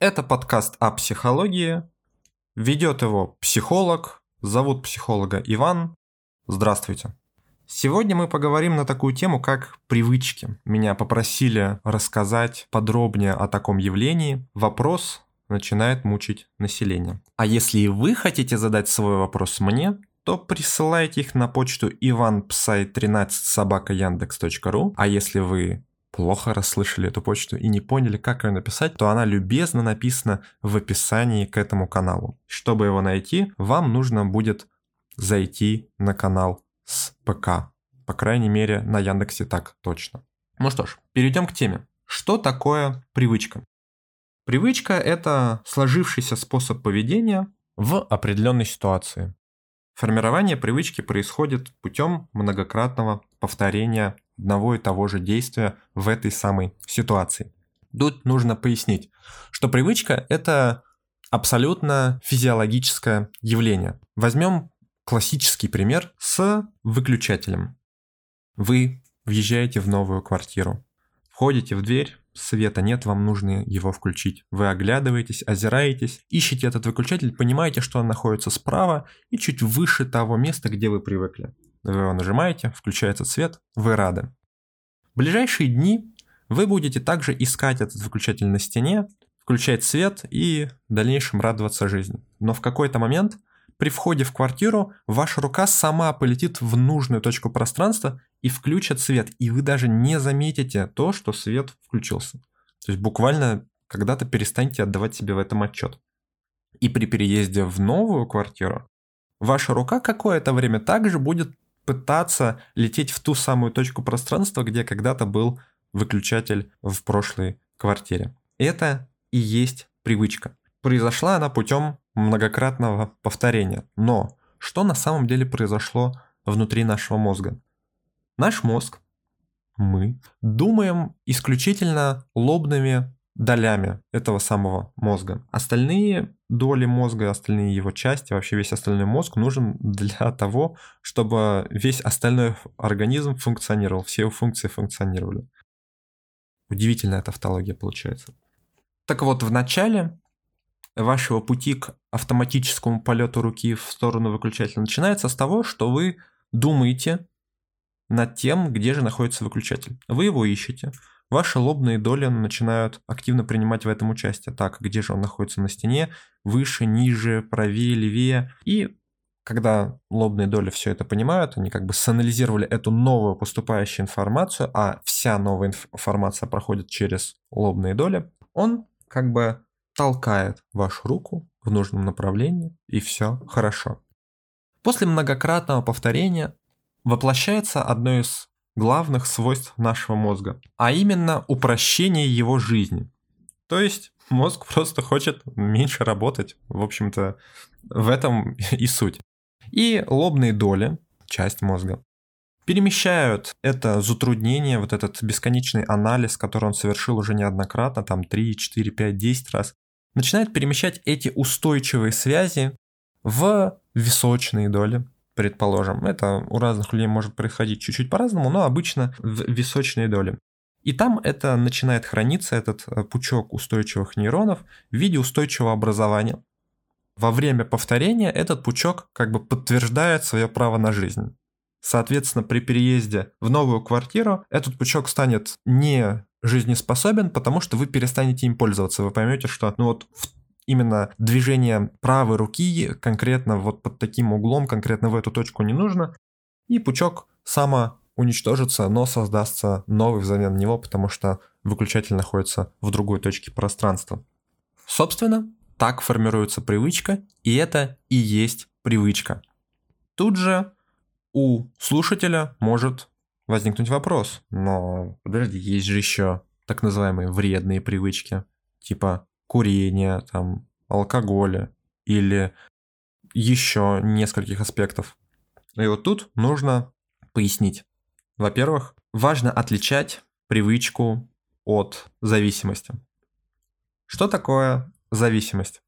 Это подкаст о психологии. Ведет его психолог. Зовут психолога Иван. Здравствуйте. Сегодня мы поговорим на такую тему, как привычки. Меня попросили рассказать подробнее о таком явлении. Вопрос начинает мучить население. А если и вы хотите задать свой вопрос мне, то присылайте их на почту ivanpsai13 собака. А если вы плохо расслышали эту почту и не поняли, как ее написать, то она любезно написана в описании к этому каналу. Чтобы его найти, вам нужно будет зайти на канал с ПК. По крайней мере, на Яндексе так точно. Ну что ж, перейдем к теме. Что такое привычка? Привычка – это сложившийся способ поведения в определенной ситуации. Формирование привычки происходит путем многократного повторения одного и того же действия в этой самой ситуации. Тут нужно пояснить, что привычка – это абсолютно физиологическое явление. Возьмем классический пример с выключателем. Вы въезжаете в новую квартиру, входите в дверь, света нет, вам нужно его включить. Вы оглядываетесь, озираетесь, ищете этот выключатель, понимаете, что он находится справа и чуть выше того места, где вы привыкли. Вы его нажимаете, включается свет, вы рады. В ближайшие дни вы будете также искать этот выключатель на стене, включать свет и в дальнейшем радоваться жизни. Но в какой-то момент при входе в квартиру ваша рука сама полетит в нужную точку пространства и включит свет, и вы даже не заметите то, что свет включился. То есть буквально когда-то перестанете отдавать себе в этом отчет. И при переезде в новую квартиру ваша рука какое-то время также будет пытаться лететь в ту самую точку пространства, где когда-то был выключатель в прошлой квартире. Это и есть привычка. Произошла она путем многократного повторения. Но что на самом деле произошло внутри нашего мозга? Наш мозг, мы, думаем исключительно лобными долями этого самого мозга. Остальные доли мозга, остальные его части, вообще весь остальной мозг нужен для того, чтобы весь остальной организм функционировал, все его функции функционировали. Удивительная тавтология получается. Так вот, в начале вашего пути к автоматическому полету руки в сторону выключателя начинается с того, что вы думаете над тем, где же находится выключатель. Вы его ищете, ваши лобные доли начинают активно принимать в этом участие. Так, где же он находится на стене, выше, ниже, правее, левее. И когда лобные доли все это понимают, они как бы санализировали эту новую поступающую информацию, а вся новая информация проходит через лобные доли, он как бы толкает вашу руку в нужном направлении, и все хорошо. После многократного повторения воплощается одно из главных свойств нашего мозга, а именно упрощение его жизни. То есть мозг просто хочет меньше работать, в общем-то, в этом и суть. И лобные доли, часть мозга, перемещают это затруднение, вот этот бесконечный анализ, который он совершил уже неоднократно, там 3, 4, 5, 10 раз, начинает перемещать эти устойчивые связи в височные доли, предположим. Это у разных людей может происходить чуть-чуть по-разному, но обычно в височные доли. И там это начинает храниться, этот э, пучок устойчивых нейронов в виде устойчивого образования. Во время повторения этот пучок как бы подтверждает свое право на жизнь. Соответственно, при переезде в новую квартиру этот пучок станет не жизнеспособен, потому что вы перестанете им пользоваться. Вы поймете, что ну вот именно движение правой руки конкретно вот под таким углом, конкретно в эту точку не нужно, и пучок само уничтожится, но создастся новый взамен него, потому что выключатель находится в другой точке пространства. Собственно, так формируется привычка, и это и есть привычка. Тут же у слушателя может возникнуть вопрос, но подожди, есть же еще так называемые вредные привычки, типа курения, там, алкоголя или еще нескольких аспектов. И вот тут нужно пояснить. Во-первых, важно отличать привычку от зависимости. Что такое зависимость?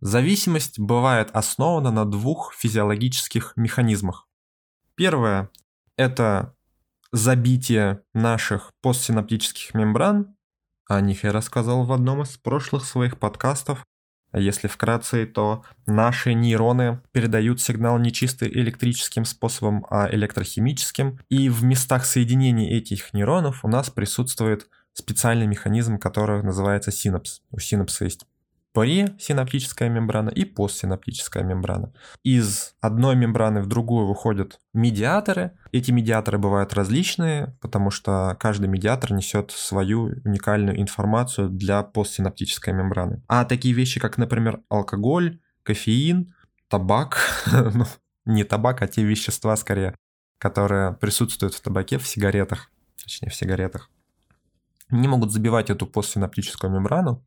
Зависимость бывает основана на двух физиологических механизмах. Первое – это забитие наших постсинаптических мембран О них я рассказал в одном из прошлых своих подкастов. Если вкратце, то наши нейроны передают сигнал не чисто электрическим способом, а электрохимическим. И в местах соединения этих нейронов у нас присутствует специальный механизм, который называется синапс. У синапса есть пресинаптическая мембрана и постсинаптическая мембрана. Из одной мембраны в другую выходят медиаторы. Эти медиаторы бывают различные, потому что каждый медиатор несет свою уникальную информацию для постсинаптической мембраны. А такие вещи, как, например, алкоголь, кофеин, табак, ну, не табак, а те вещества скорее, которые присутствуют в табаке, в сигаретах, точнее в сигаретах, не могут забивать эту постсинаптическую мембрану,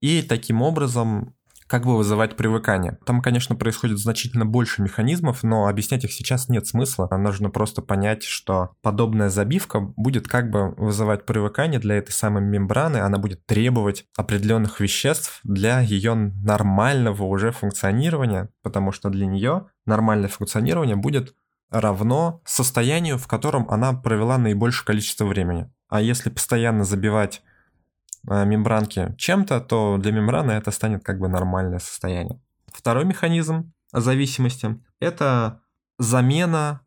и таким образом как бы вызывать привыкание. Там, конечно, происходит значительно больше механизмов, но объяснять их сейчас нет смысла. Нужно просто понять, что подобная забивка будет как бы вызывать привыкание для этой самой мембраны, она будет требовать определенных веществ для ее нормального уже функционирования, потому что для нее нормальное функционирование будет равно состоянию, в котором она провела наибольшее количество времени. А если постоянно забивать мембранки чем-то, то для мембраны это станет как бы нормальное состояние. Второй механизм зависимости – это замена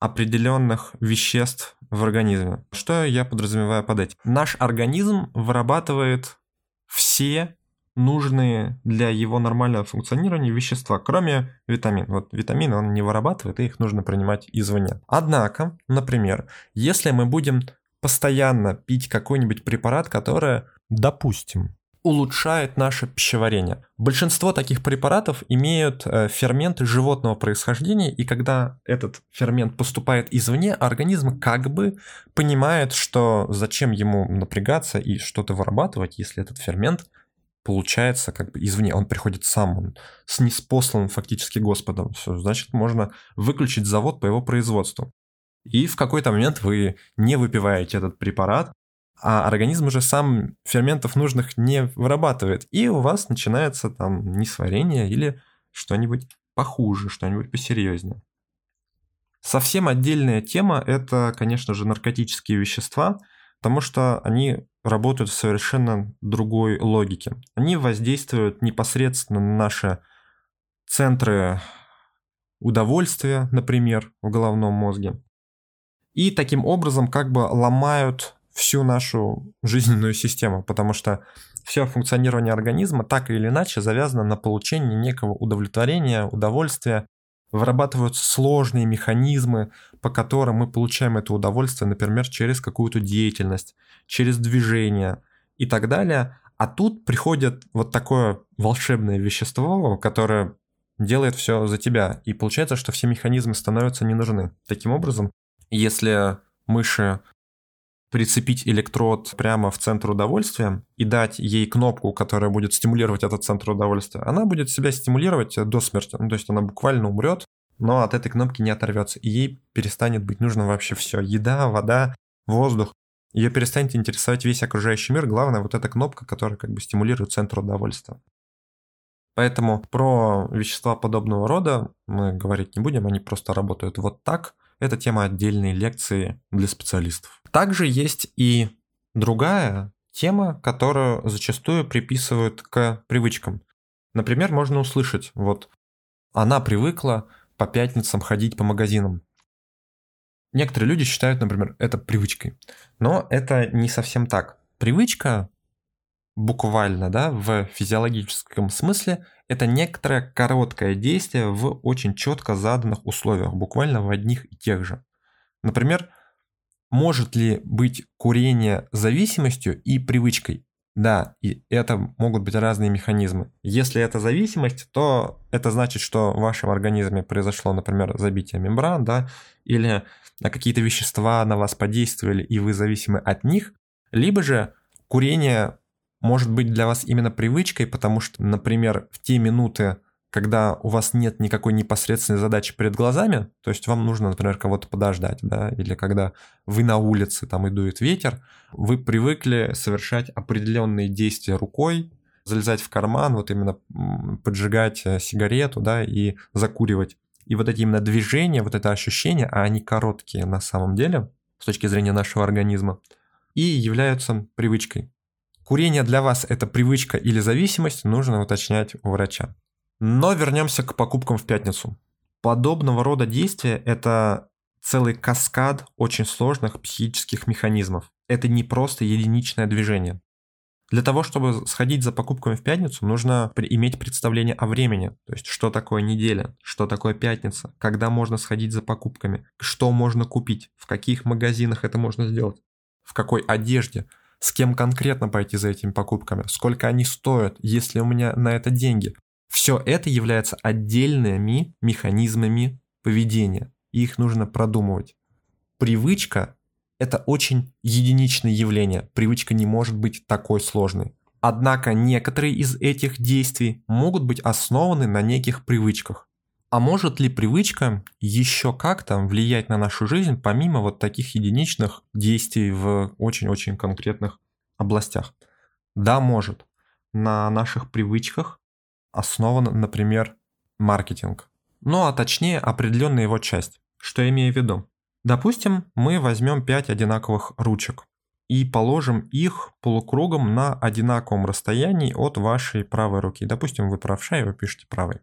определенных веществ в организме. Что я подразумеваю под этим? Наш организм вырабатывает все нужные для его нормального функционирования вещества, кроме витамин. Вот витамины он не вырабатывает, и их нужно принимать извне. Однако, например, если мы будем постоянно пить какой-нибудь препарат, который допустим, улучшает наше пищеварение. Большинство таких препаратов имеют э, ферменты животного происхождения, и когда этот фермент поступает извне, организм как бы понимает, что зачем ему напрягаться и что-то вырабатывать, если этот фермент получается как бы извне, он приходит сам, он с неспосланным фактически Господом. Все, значит, можно выключить завод по его производству. И в какой-то момент вы не выпиваете этот препарат, а организм уже сам ферментов нужных не вырабатывает, и у вас начинается там несварение или что-нибудь похуже, что-нибудь посерьезнее. Совсем отдельная тема – это, конечно же, наркотические вещества, потому что они работают в совершенно другой логике. Они воздействуют непосредственно на наши центры удовольствия, например, в головном мозге. И таким образом как бы ломают всю нашу жизненную систему, потому что все функционирование организма так или иначе завязано на получении некого удовлетворения, удовольствия. Вырабатываются сложные механизмы, по которым мы получаем это удовольствие, например, через какую-то деятельность, через движение и так далее. А тут приходит вот такое волшебное вещество, которое делает все за тебя. И получается, что все механизмы становятся не нужны. Таким образом, если мыши прицепить электрод прямо в центр удовольствия и дать ей кнопку, которая будет стимулировать этот центр удовольствия, она будет себя стимулировать до смерти. Ну, то есть она буквально умрет, но от этой кнопки не оторвется. И ей перестанет быть нужно вообще все. Еда, вода, воздух. Ее перестанет интересовать весь окружающий мир. Главное вот эта кнопка, которая как бы стимулирует центр удовольствия. Поэтому про вещества подобного рода мы говорить не будем, они просто работают вот так – это тема отдельной лекции для специалистов. Также есть и другая тема, которую зачастую приписывают к привычкам. Например, можно услышать, вот она привыкла по пятницам ходить по магазинам. Некоторые люди считают, например, это привычкой. Но это не совсем так. Привычка буквально, да, в физиологическом смысле, это некоторое короткое действие в очень четко заданных условиях, буквально в одних и тех же. Например, может ли быть курение зависимостью и привычкой? Да, и это могут быть разные механизмы. Если это зависимость, то это значит, что в вашем организме произошло, например, забитие мембран, да, или какие-то вещества на вас подействовали, и вы зависимы от них, либо же курение может быть для вас именно привычкой, потому что, например, в те минуты, когда у вас нет никакой непосредственной задачи перед глазами, то есть вам нужно, например, кого-то подождать, да, или когда вы на улице, там и дует ветер, вы привыкли совершать определенные действия рукой, залезать в карман, вот именно поджигать э, сигарету, да, и закуривать. И вот эти именно движения, вот это ощущение, а они короткие на самом деле, с точки зрения нашего организма, и являются привычкой. Курение для вас это привычка или зависимость, нужно уточнять у врача. Но вернемся к покупкам в пятницу. Подобного рода действия – это целый каскад очень сложных психических механизмов. Это не просто единичное движение. Для того, чтобы сходить за покупками в пятницу, нужно иметь представление о времени. То есть, что такое неделя, что такое пятница, когда можно сходить за покупками, что можно купить, в каких магазинах это можно сделать, в какой одежде, с кем конкретно пойти за этими покупками, сколько они стоят, есть ли у меня на это деньги. Все это является отдельными механизмами поведения, и их нужно продумывать. Привычка это очень единичное явление. Привычка не может быть такой сложной. Однако некоторые из этих действий могут быть основаны на неких привычках. А может ли привычка еще как-то влиять на нашу жизнь, помимо вот таких единичных действий в очень-очень конкретных областях? Да, может. На наших привычках основан, например, маркетинг. Ну а точнее определенная его часть. Что я имею в виду? Допустим, мы возьмем 5 одинаковых ручек и положим их полукругом на одинаковом расстоянии от вашей правой руки. Допустим, вы правша и вы пишете правой.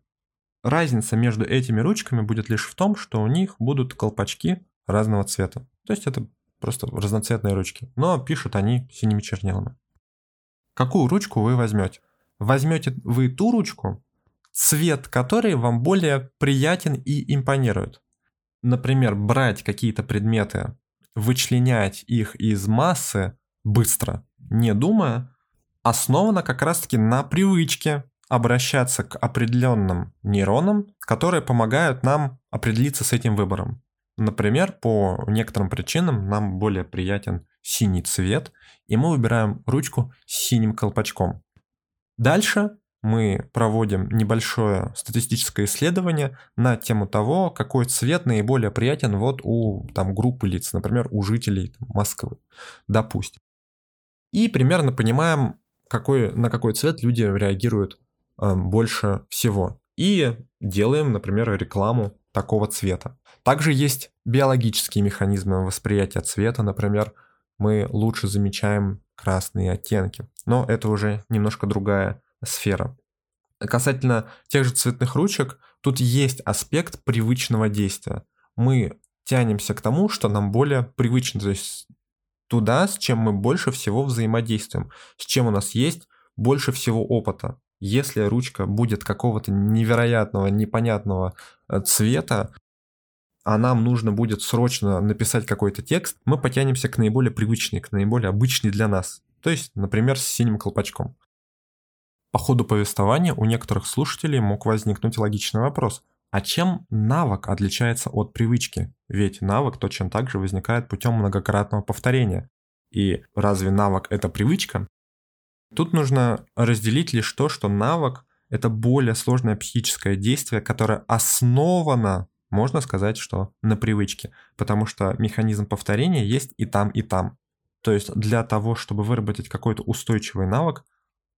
Разница между этими ручками будет лишь в том, что у них будут колпачки разного цвета. То есть это просто разноцветные ручки, но пишут они синими чернилами. Какую ручку вы возьмете? Возьмете вы ту ручку, цвет которой вам более приятен и импонирует например, брать какие-то предметы, вычленять их из массы быстро, не думая, основано как раз-таки на привычке обращаться к определенным нейронам, которые помогают нам определиться с этим выбором. Например, по некоторым причинам нам более приятен синий цвет, и мы выбираем ручку с синим колпачком. Дальше мы проводим небольшое статистическое исследование на тему того, какой цвет наиболее приятен вот у там, группы лиц, например, у жителей Москвы, допустим. И примерно понимаем, какой, на какой цвет люди реагируют больше всего. И делаем, например, рекламу такого цвета. Также есть биологические механизмы восприятия цвета, например, мы лучше замечаем красные оттенки. Но это уже немножко другая сфера. Касательно тех же цветных ручек, тут есть аспект привычного действия. Мы тянемся к тому, что нам более привычно, то есть туда, с чем мы больше всего взаимодействуем, с чем у нас есть больше всего опыта. Если ручка будет какого-то невероятного, непонятного э, цвета, а нам нужно будет срочно написать какой-то текст, мы потянемся к наиболее привычной, к наиболее обычной для нас. То есть, например, с синим колпачком. По ходу повествования у некоторых слушателей мог возникнуть логичный вопрос. А чем навык отличается от привычки? Ведь навык точно так же возникает путем многократного повторения. И разве навык это привычка? Тут нужно разделить лишь то, что навык это более сложное психическое действие, которое основано, можно сказать, что на привычке, потому что механизм повторения есть и там, и там. То есть для того, чтобы выработать какой-то устойчивый навык,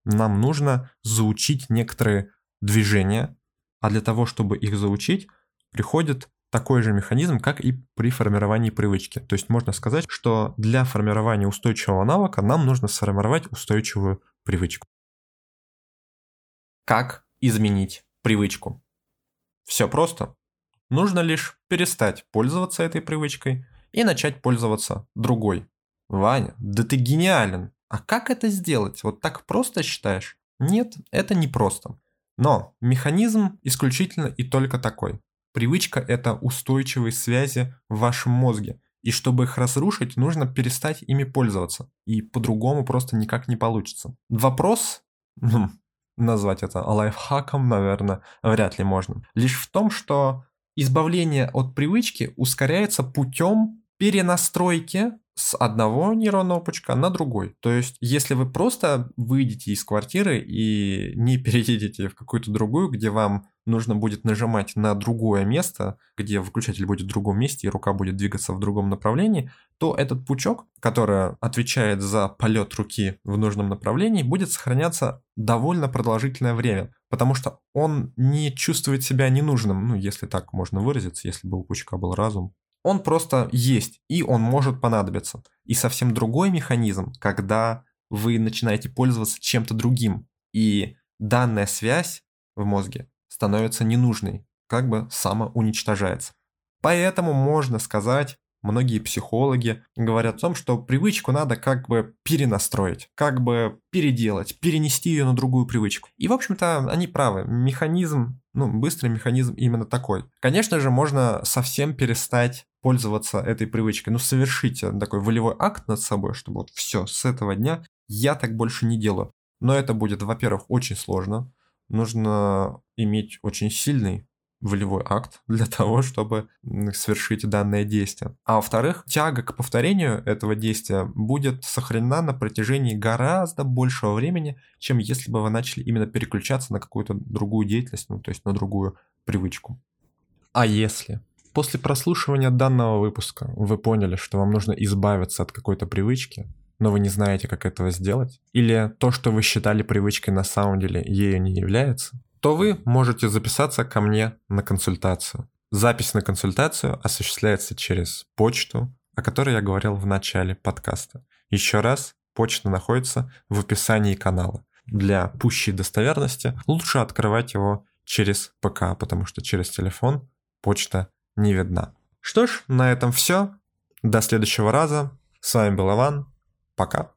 нам нужно заучить некоторые движения, а для того, чтобы их заучить, приходит такой же механизм, как и при формировании привычки. То есть можно сказать, что для формирования устойчивого навыка нам нужно сформировать устойчивую привычку. Как изменить привычку? Все просто. Нужно лишь перестать пользоваться этой привычкой и начать пользоваться другой. Ваня, да ты гениален! А как это сделать? Вот так просто считаешь? Нет, это не просто. Но механизм исключительно и только такой. Привычка – это устойчивые связи в вашем мозге. И чтобы их разрушить, нужно перестать ими пользоваться. И по-другому просто никак не получится. Вопрос, ну, назвать это лайфхаком, наверное, вряд ли можно. Лишь в том, что избавление от привычки ускоряется путем перенастройки с одного нейронного пучка на другой. То есть, если вы просто выйдете из квартиры и не переедете в какую-то другую, где вам нужно будет нажимать на другое место, где выключатель будет в другом месте и рука будет двигаться в другом направлении, то этот пучок, который отвечает за полет руки в нужном направлении, будет сохраняться довольно продолжительное время, потому что он не чувствует себя ненужным, ну, если так можно выразиться, если бы у пучка был разум, он просто есть, и он может понадобиться. И совсем другой механизм, когда вы начинаете пользоваться чем-то другим. И данная связь в мозге становится ненужной, как бы самоуничтожается. Поэтому можно сказать, многие психологи говорят о том, что привычку надо как бы перенастроить, как бы переделать, перенести ее на другую привычку. И, в общем-то, они правы. Механизм, ну, быстрый механизм именно такой. Конечно же, можно совсем перестать пользоваться этой привычкой. Ну, совершите такой волевой акт над собой, чтобы вот все, с этого дня я так больше не делаю. Но это будет, во-первых, очень сложно. Нужно иметь очень сильный волевой акт для того, чтобы совершить данное действие. А во-вторых, тяга к повторению этого действия будет сохранена на протяжении гораздо большего времени, чем если бы вы начали именно переключаться на какую-то другую деятельность, ну то есть на другую привычку. А если после прослушивания данного выпуска вы поняли, что вам нужно избавиться от какой-то привычки, но вы не знаете, как этого сделать, или то, что вы считали привычкой на самом деле ею не является, то вы можете записаться ко мне на консультацию. Запись на консультацию осуществляется через почту, о которой я говорил в начале подкаста. Еще раз, почта находится в описании канала. Для пущей достоверности лучше открывать его через ПК, потому что через телефон почта не видна. Что ж, на этом все. До следующего раза. С вами был Иван. Пока.